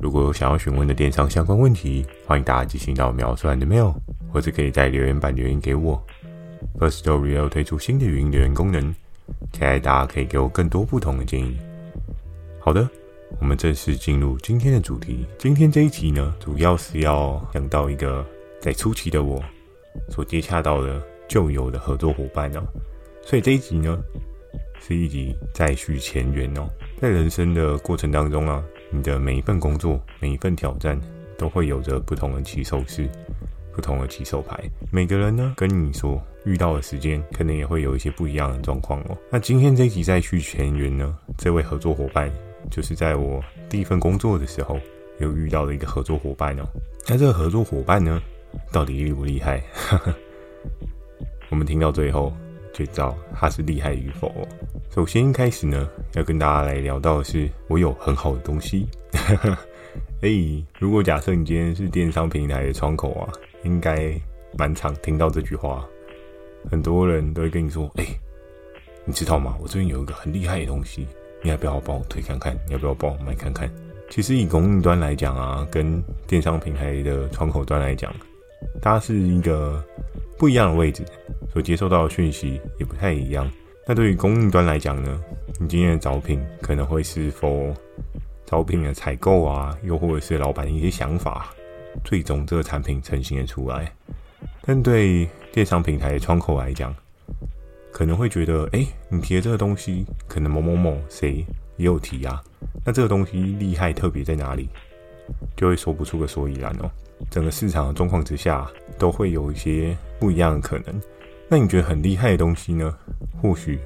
如果有想要询问的电商相关问题，欢迎大家寄信到描述栏的 mail。或者可以在留言板留言给我。First Story 要推出新的语音留言功能，期待大家可以给我更多不同的建议。好的，我们正式进入今天的主题。今天这一集呢，主要是要讲到一个在初期的我所接洽到的旧有的合作伙伴哦。所以这一集呢，是一集再续前缘哦。在人生的过程当中啊，你的每一份工作、每一份挑战，都会有着不同的起手式。不同的起手牌，每个人呢，跟你说遇到的时间，可能也会有一些不一样的状况哦。那今天这一集再续前缘呢，这位合作伙伴，就是在我第一份工作的时候，有遇到的一个合作伙伴哦。那这个合作伙伴呢，到底厉不厉害？我们听到最后就知道他是厉害与否。首先一开始呢，要跟大家来聊到的是，我有很好的东西。哎，如果假设你今天是电商平台的窗口啊。应该蛮常听到这句话，很多人都会跟你说：“哎，你知道吗？我这边有一个很厉害的东西，你要不要帮我推看看？你要不要帮我买看看？”其实以供应端来讲啊，跟电商平台的窗口端来讲，它是一个不一样的位置，所接收到的讯息也不太一样。那对于供应端来讲呢，你今天的招聘可能会是否招聘的采购啊，又或者是老板的一些想法。最终这个产品成型了出来，但对电商平台的窗口来讲，可能会觉得，哎，你提的这个东西，可能某某某谁也有提啊，那这个东西厉害特别在哪里，就会说不出个所以然哦。整个市场的状况之下，都会有一些不一样的可能。那你觉得很厉害的东西呢？或许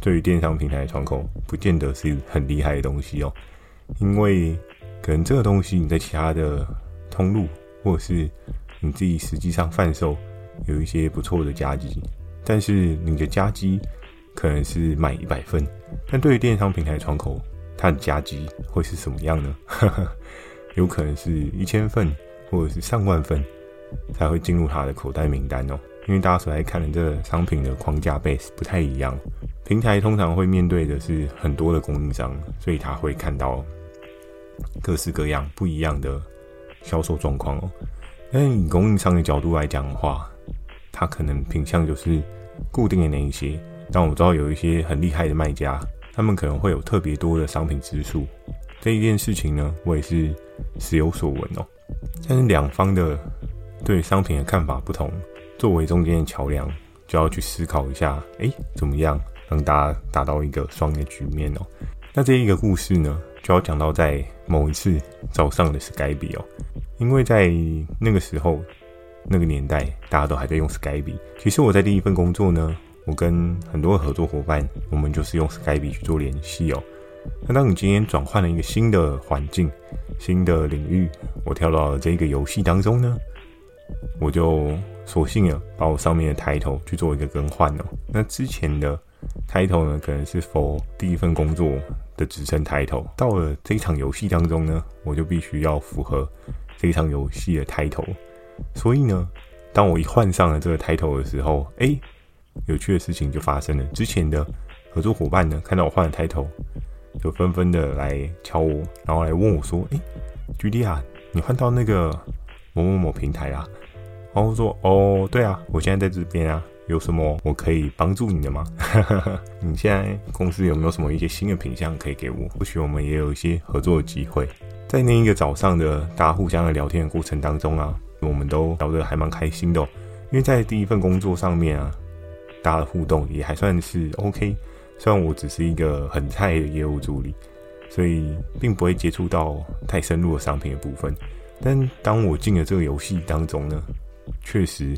对于电商平台的窗口，不见得是很厉害的东西哦，因为可能这个东西你在其他的。通路，或者是你自己实际上贩售有一些不错的加绩，但是你的加绩可能是满一百份，但对于电商平台窗口，它的加绩会是什么样呢？有可能是一千份，或者是上万份才会进入他的口袋名单哦。因为大家所在看的这个商品的框架 base 不太一样，平台通常会面对的是很多的供应商，所以他会看到各式各样不一样的。销售状况哦，但以供应商的角度来讲的话，他可能品相就是固定的那一些。但我知道有一些很厉害的卖家，他们可能会有特别多的商品支数。这一件事情呢，我也是时有所闻哦。但是两方的对商品的看法不同，作为中间的桥梁，就要去思考一下，哎，怎么样让大家达到一个双赢的局面哦？那这一个故事呢，就要讲到在某一次早上的 Skype 哦。因为在那个时候，那个年代，大家都还在用 Skype。其实我在第一份工作呢，我跟很多合作伙伴，我们就是用 Skype 去做联系哦。那当你今天转换了一个新的环境、新的领域，我跳到了这个游戏当中呢，我就索性啊把我上面的 title 去做一个更换哦。那之前的 title 呢，可能是 for 第一份工作的职称 title，到了这一场游戏当中呢，我就必须要符合。这一场游戏的 title，所以呢，当我一换上了这个 title 的时候，哎，有趣的事情就发生了。之前的合作伙伴呢，看到我换了 title，就纷纷的来敲我，然后来问我说：“哎，GD 啊，你换到那个某某某平台啊？”然后我说：“哦，对啊，我现在在这边啊，有什么我可以帮助你的吗？你现在公司有没有什么一些新的品项可以给我？或许我们也有一些合作的机会。”在那一个早上的大家互相的聊天的过程当中啊，我们都聊得还蛮开心的哦。因为在第一份工作上面啊，大家的互动也还算是 OK。虽然我只是一个很菜的业务助理，所以并不会接触到太深入的商品的部分。但当我进了这个游戏当中呢，确实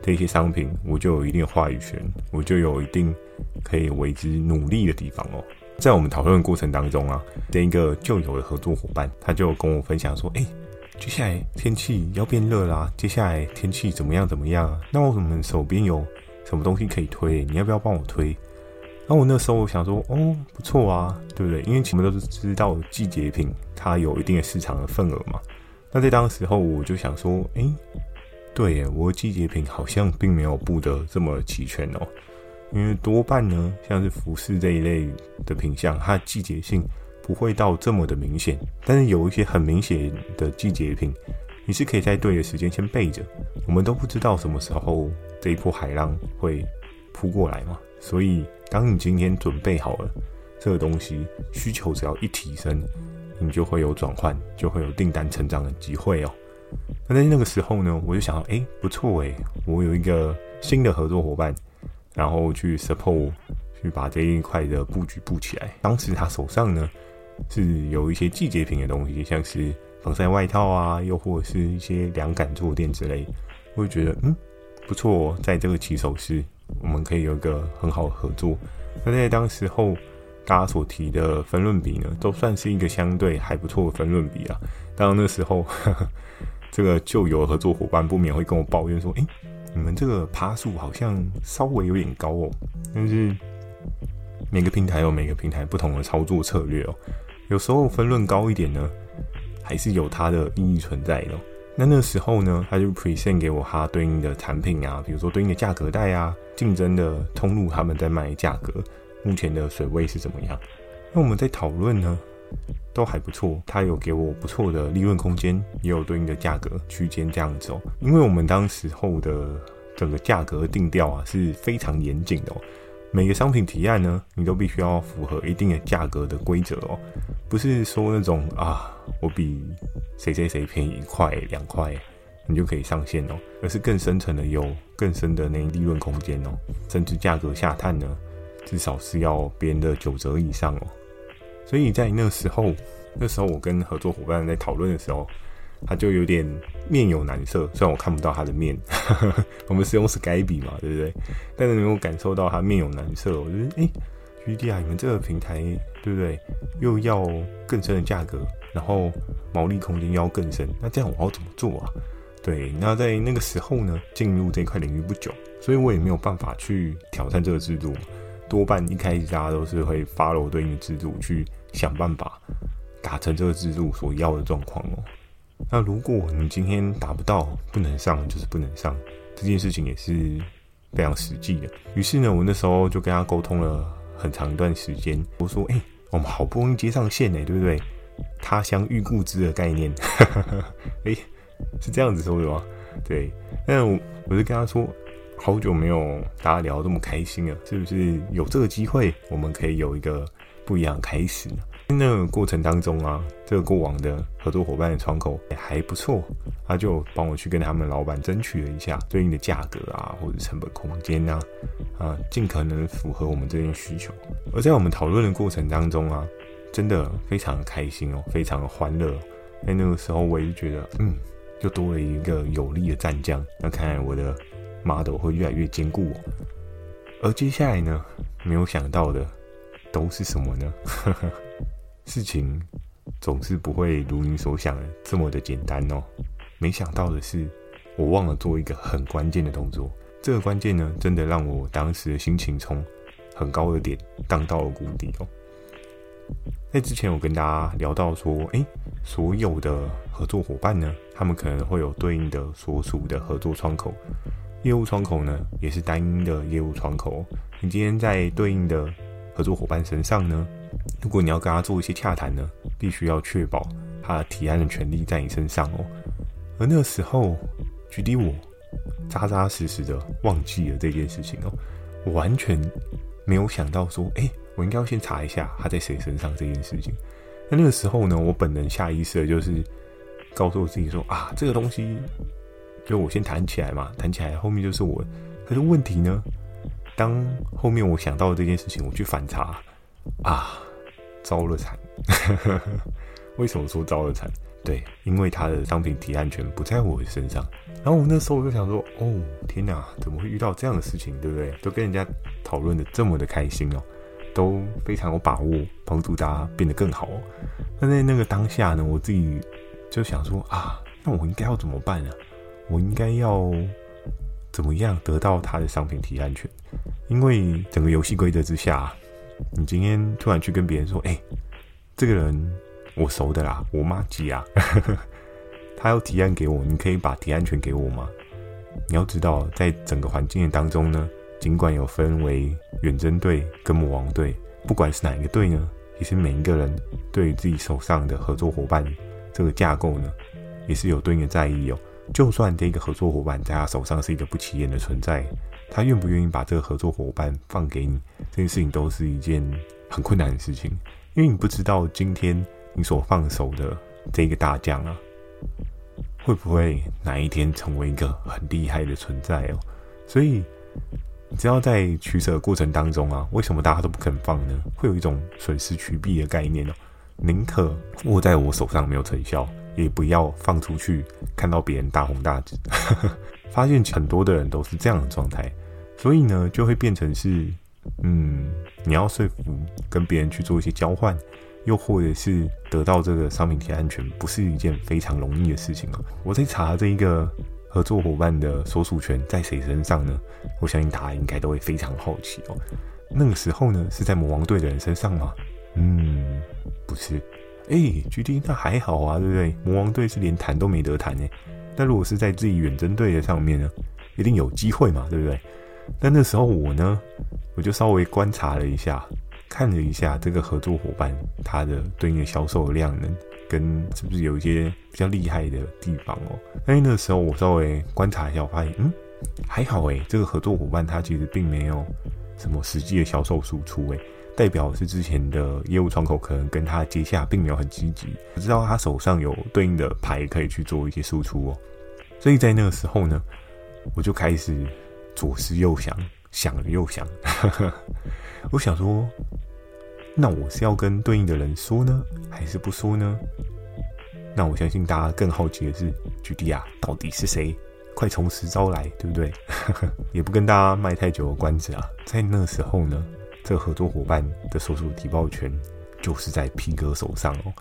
这些商品我就有一定的话语权，我就有一定可以为之努力的地方哦。在我们讨论的过程当中啊，这一个旧有的合作伙伴，他就跟我分享说：“哎接下来天气要变热啦，接下来天气怎么样怎么样？那我们手边有什么东西可以推？你要不要帮我推？然后我那时候我想说，哦，不错啊，对不对？因为我们都是知道季节品它有一定的市场的份额嘛。那在当时候我就想说，诶，对耶，我的季节品好像并没有布得这么齐全哦。因为多半呢，像是服饰这一类的品相，它季节性不会到这么的明显。但是有一些很明显的季节品，你是可以在对的时间先备着。我们都不知道什么时候这一波海浪会扑过来嘛。所以，当你今天准备好了这个东西，需求只要一提升，你就会有转换，就会有订单成长的机会哦。那在那个时候呢，我就想到，哎，不错哎，我有一个新的合作伙伴。然后去 support，去把这一块的布局布起来。当时他手上呢是有一些季节品的东西，像是防晒外套啊，又或者是一些凉感坐垫之类。我就觉得嗯不错，在这个起手式，我们可以有一个很好的合作。那在当时候大家所提的分润比呢，都算是一个相对还不错的分润比啊。当然那时候呵呵 这个旧有合作伙伴不免会跟我抱怨说，诶你们这个趴数好像稍微有点高哦，但是每个平台有每个平台不同的操作策略哦。有时候分润高一点呢，还是有它的意义存在的。那那时候呢，他就 present 给我他对应的产品啊，比如说对应的价格带啊，竞争的通路他们在卖价格，目前的水位是怎么样？那我们在讨论呢。都还不错，他有给我不错的利润空间，也有对应的价格区间这样子哦。因为我们当时候的整个价格定调啊是非常严谨的哦，每个商品提案呢，你都必须要符合一定的价格的规则哦，不是说那种啊我比谁谁谁便宜一块两块你就可以上线哦，而是更深层的有更深的那利润空间哦，甚至价格下探呢，至少是要别人的九折以上哦。所以在那时候，那时候我跟合作伙伴在讨论的时候，他就有点面有难色。虽然我看不到他的面，我们是用 Skype 嘛，对不对？但是能够感受到他面有难色。我觉得，哎，GD 啊，你们这个平台，对不对？又要更深的价格，然后毛利空间要更深，那这样我要怎么做啊？对，那在那个时候呢，进入这块领域不久，所以我也没有办法去挑战这个制度。多半一开始大家都是会 follow 对应的制度去想办法达成这个制度所要的状况哦。那如果你今天达不到，不能上就是不能上，这件事情也是非常实际的。于是呢，我那时候就跟他沟通了很长一段时间。我说：“哎、我们好不容易接上线呢，对不对？他乡遇故知的概念，哎、欸，是这样子说的吗？对。那我我就跟他说。”好久没有大家聊这么开心了，是不是有这个机会，我们可以有一个不一样的开始呢？那个过程当中啊，这个过往的合作伙伴的窗口也还不错，他就帮我去跟他们老板争取了一下对应的价格啊，或者成本空间啊，啊，尽可能符合我们这边需求。而在我们讨论的过程当中啊，真的非常开心哦，非常的欢乐。在那个时候，我也觉得，嗯，又多了一个有力的战将。那看来我的。Model 会越来越坚固哦，而接下来呢，没有想到的都是什么呢？事情总是不会如你所想的这么的简单哦。没想到的是，我忘了做一个很关键的动作。这个关键呢，真的让我当时的心情从很高的点荡到了谷底哦。在之前，我跟大家聊到说，诶，所有的合作伙伴呢，他们可能会有对应的所属的合作窗口。业务窗口呢，也是单一的业务窗口。你今天在对应的合作伙伴身上呢，如果你要跟他做一些洽谈呢，必须要确保他的提案的权利在你身上哦。而那个时候，举例我扎扎实实的忘记了这件事情哦，我完全没有想到说，诶，我应该要先查一下他在谁身上这件事情。那那个时候呢，我本能下意识的就是告诉我自己说啊，这个东西。就我先谈起来嘛，谈起来后面就是我。可是问题呢，当后面我想到这件事情，我去反查啊，糟了惨！为什么说糟了惨？对，因为他的商品提案权不在我的身上。然后我那时候我就想说，哦，天哪，怎么会遇到这样的事情，对不对？都跟人家讨论的这么的开心哦，都非常有把握，帮助大家变得更好。那在那个当下呢，我自己就想说啊。那我应该要怎么办呢？我应该要怎么样得到他的商品提案权？因为整个游戏规则之下，你今天突然去跟别人说：“哎，这个人我熟的啦，我麻吉啊，他要提案给我，你可以把提案权给我吗？”你要知道，在整个环境的当中呢，尽管有分为远征队跟魔王队，不管是哪一个队呢，其实每一个人对自己手上的合作伙伴这个架构呢，也是有对应的在意哦。就算这个合作伙伴在他手上是一个不起眼的存在，他愿不愿意把这个合作伙伴放给你，这件事情都是一件很困难的事情，因为你不知道今天你所放手的这个大将啊，会不会哪一天成为一个很厉害的存在哦。所以，你知道在取舍过程当中啊，为什么大家都不肯放呢？会有一种损失取弊的概念哦，宁可握在我手上没有成效。也不要放出去，看到别人大红大紫，发现很多的人都是这样的状态，所以呢，就会变成是，嗯，你要说服跟别人去做一些交换，又或者是得到这个商品提案权，不是一件非常容易的事情哦。我在查这一个合作伙伴的所属权在谁身上呢？我相信大家应该都会非常好奇哦。那个时候呢，是在魔王队的人身上吗？嗯，不是。哎，GD 那还好啊，对不对？魔王队是连谈都没得谈哎。那如果是在自己远征队的上面呢，一定有机会嘛，对不对？但那时候我呢，我就稍微观察了一下，看了一下这个合作伙伴他的对应的销售量呢，跟是不是有一些比较厉害的地方哦。但那时候我稍微观察一下，我发现嗯，还好哎，这个合作伙伴他其实并没有什么实际的销售输出哎。代表是之前的业务窗口可能跟他接洽并没有很积极，不知道他手上有对应的牌可以去做一些输出哦。所以在那个时候呢，我就开始左思右想，想了又想，我想说，那我是要跟对应的人说呢，还是不说呢？那我相信大家更好奇的是，GD 啊，到底是谁？快从实招来，对不对？也不跟大家卖太久的关子啊，在那时候呢。这个合作伙伴的所属提报权就是在 P 哥手上哦。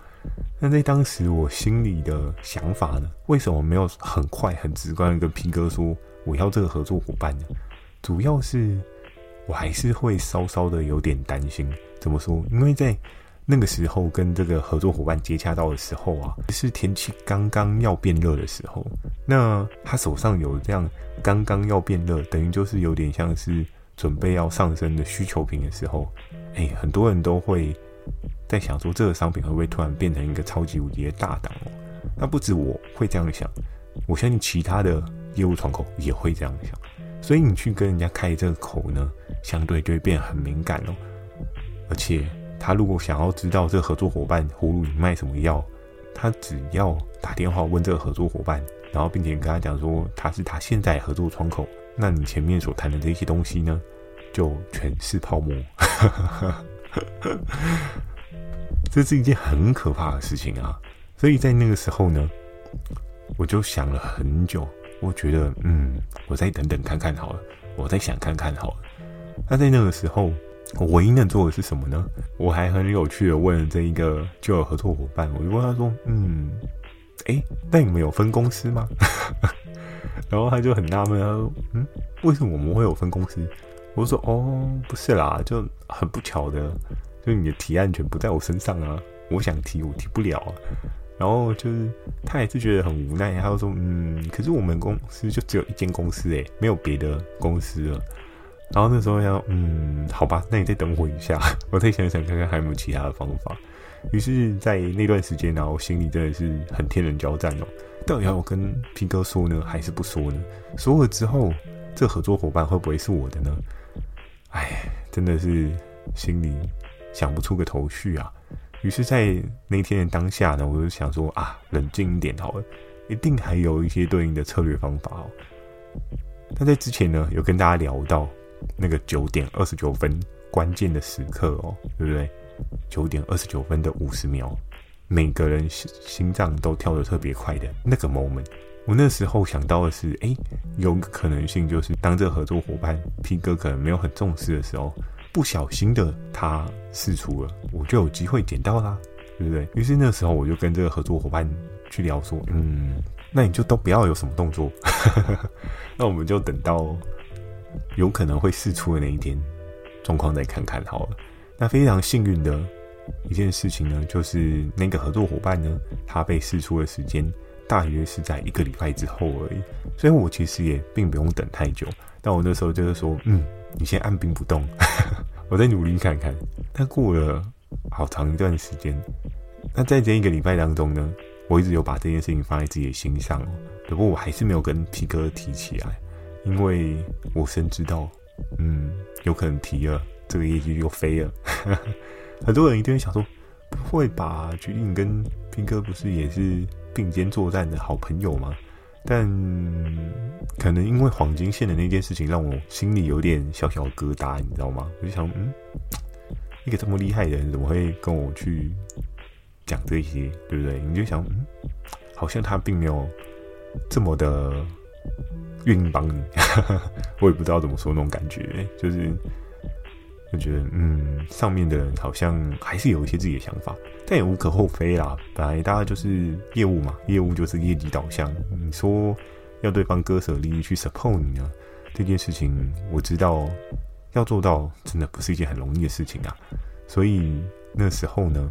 那在当时我心里的想法呢？为什么没有很快很直观的跟 P 哥说我要这个合作伙伴呢？主要是我还是会稍稍的有点担心。怎么说？因为在那个时候跟这个合作伙伴接洽到的时候啊，是天气刚刚要变热的时候。那他手上有这样刚刚要变热，等于就是有点像是。准备要上升的需求品的时候，哎，很多人都会在想说，这个商品会不会突然变成一个超级无敌的大档哦？那不止我会这样想，我相信其他的业务窗口也会这样想。所以你去跟人家开这个口呢，相对就会变很敏感哦。而且他如果想要知道这个合作伙伴葫芦里卖什么药，他只要打电话问这个合作伙伴，然后并且跟他讲说他是他现在合作窗口。那你前面所谈的这些东西呢，就全是泡沫。这是一件很可怕的事情啊！所以在那个时候呢，我就想了很久。我觉得，嗯，我再等等看看好了，我再想看看好了。那在那个时候，我唯一能做的是什么呢？我还很有趣的问了这一个旧合作伙伴，我就问他说：“嗯，哎，那你们有分公司吗？” 然后他就很纳闷，他说：“嗯，为什么我们会有分公司？”我说：“哦，不是啦，就很不巧的，就你的提案全不在我身上啊，我想提我提不了啊。”然后就是他也是觉得很无奈，他就说：“嗯，可是我们公司就只有一间公司诶，没有别的公司了。”然后那时候要嗯，好吧，那你再等我一下，我再想想看看还有没有其他的方法。于是，在那段时间呢，我心里真的是很天人交战哦。到底要我跟平哥说呢，还是不说呢？说了之后，这合作伙伴会不会是我的呢？哎，真的是心里想不出个头绪啊。于是，在那天的当下呢，我就想说啊，冷静一点好了，一定还有一些对应的策略方法哦。那在之前呢，有跟大家聊到那个九点二十九分关键的时刻哦，对不对？九点二十九分的五十秒。每个人心心脏都跳得特别快的那个 moment，我那时候想到的是，哎，有个可能性就是，当这个合作伙伴 P 哥可能没有很重视的时候，不小心的他试出了，我就有机会捡到啦，对不对？于是那时候我就跟这个合作伙伴去聊说，嗯，那你就都不要有什么动作，那我们就等到有可能会试出的那一天状况再看看好了。那非常幸运的一件事情呢，就是那个合作伙伴呢，他被试出的时间大约是在一个礼拜之后而已，所以我其实也并不用等太久。但我那时候就是说，嗯，你先按兵不动，我再努力看看。但过了好长一段时间，那在这一个礼拜当中呢，我一直有把这件事情放在自己的心上，不过我还是没有跟皮哥提起来，因为我深知道，嗯，有可能提了，这个业绩又飞了。很多人一定会想说，不会吧？决定跟皮哥不是也是并肩作战的好朋友吗？但可能因为黄金线的那件事情，让我心里有点小小疙瘩，你知道吗？我就想，嗯，一个这么厉害的人，怎么会跟我去？讲这些，对不对？你就想，嗯，好像他并没有这么的愿意帮你，我也不知道怎么说那种感觉，就是就觉得，嗯，上面的人好像还是有一些自己的想法，但也无可厚非啦。本来大家就是业务嘛，业务就是业绩导向。你说要对方割舍利益去 support 你呢，这件事情我知道要做到真的不是一件很容易的事情啊。所以那时候呢。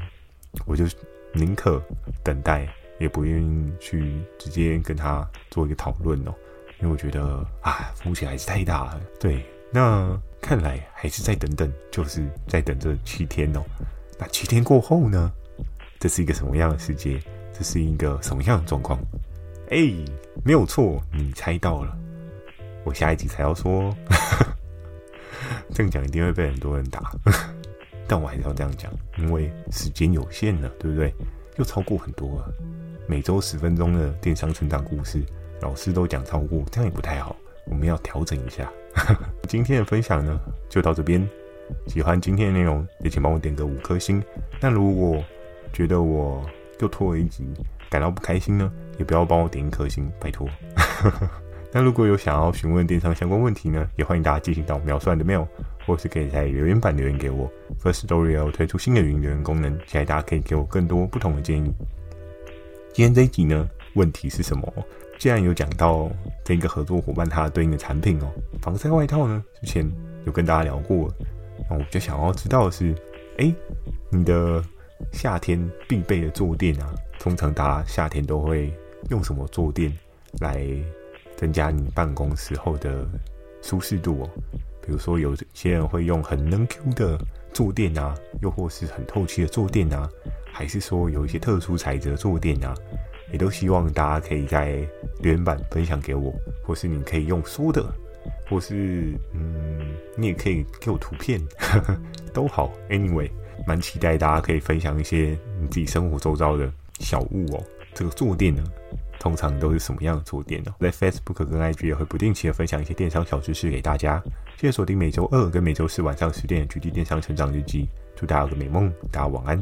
我就宁可等待，也不愿意去直接跟他做一个讨论哦，因为我觉得啊，风险还是太大了。对，那看来还是再等等，就是再等这七天哦。那七天过后呢？这是一个什么样的世界？这是一个什么样的状况？哎，没有错，你猜到了。我下一集才要说，这样讲一定会被很多人打。但我还是要这样讲，因为时间有限了，对不对？又超过很多了。每周十分钟的电商成长故事，老师都讲超过，这样也不太好。我们要调整一下。今天的分享呢，就到这边。喜欢今天的内容，也请帮我点个五颗星。那如果觉得我又拖了一集，感到不开心呢，也不要帮我点一颗星，拜托。那如果有想要询问电商相关问题呢，也欢迎大家寄信到描述栏的 mail。或是可以在留言板留言给我。Firstory 要推出新的语音留言功能，期待大家可以给我更多不同的建议。今天这一集呢，问题是什么？既然有讲到这个合作伙伴他对应的产品哦，防晒外套呢，之前有跟大家聊过，那我就想要知道的是，哎、你的夏天必备的坐垫啊，通常大家夏天都会用什么坐垫来增加你办公时候的舒适度哦？比如说，有些人会用很能 Q 的坐垫啊，又或是很透气的坐垫啊，还是说有一些特殊材质的坐垫啊，也都希望大家可以在留言板分享给我，或是你可以用说的，或是嗯，你也可以给我图片，呵 呵都好。Anyway，蛮期待大家可以分享一些你自己生活周遭的小物哦。这个坐垫呢，通常都是什么样的坐垫呢？在 Facebook 跟 IG 也会不定期的分享一些电商小知识给大家。谢谢锁定每周二跟每周四晚上十点的《GD 电商成长日记》，祝大家有个美梦，大家晚安。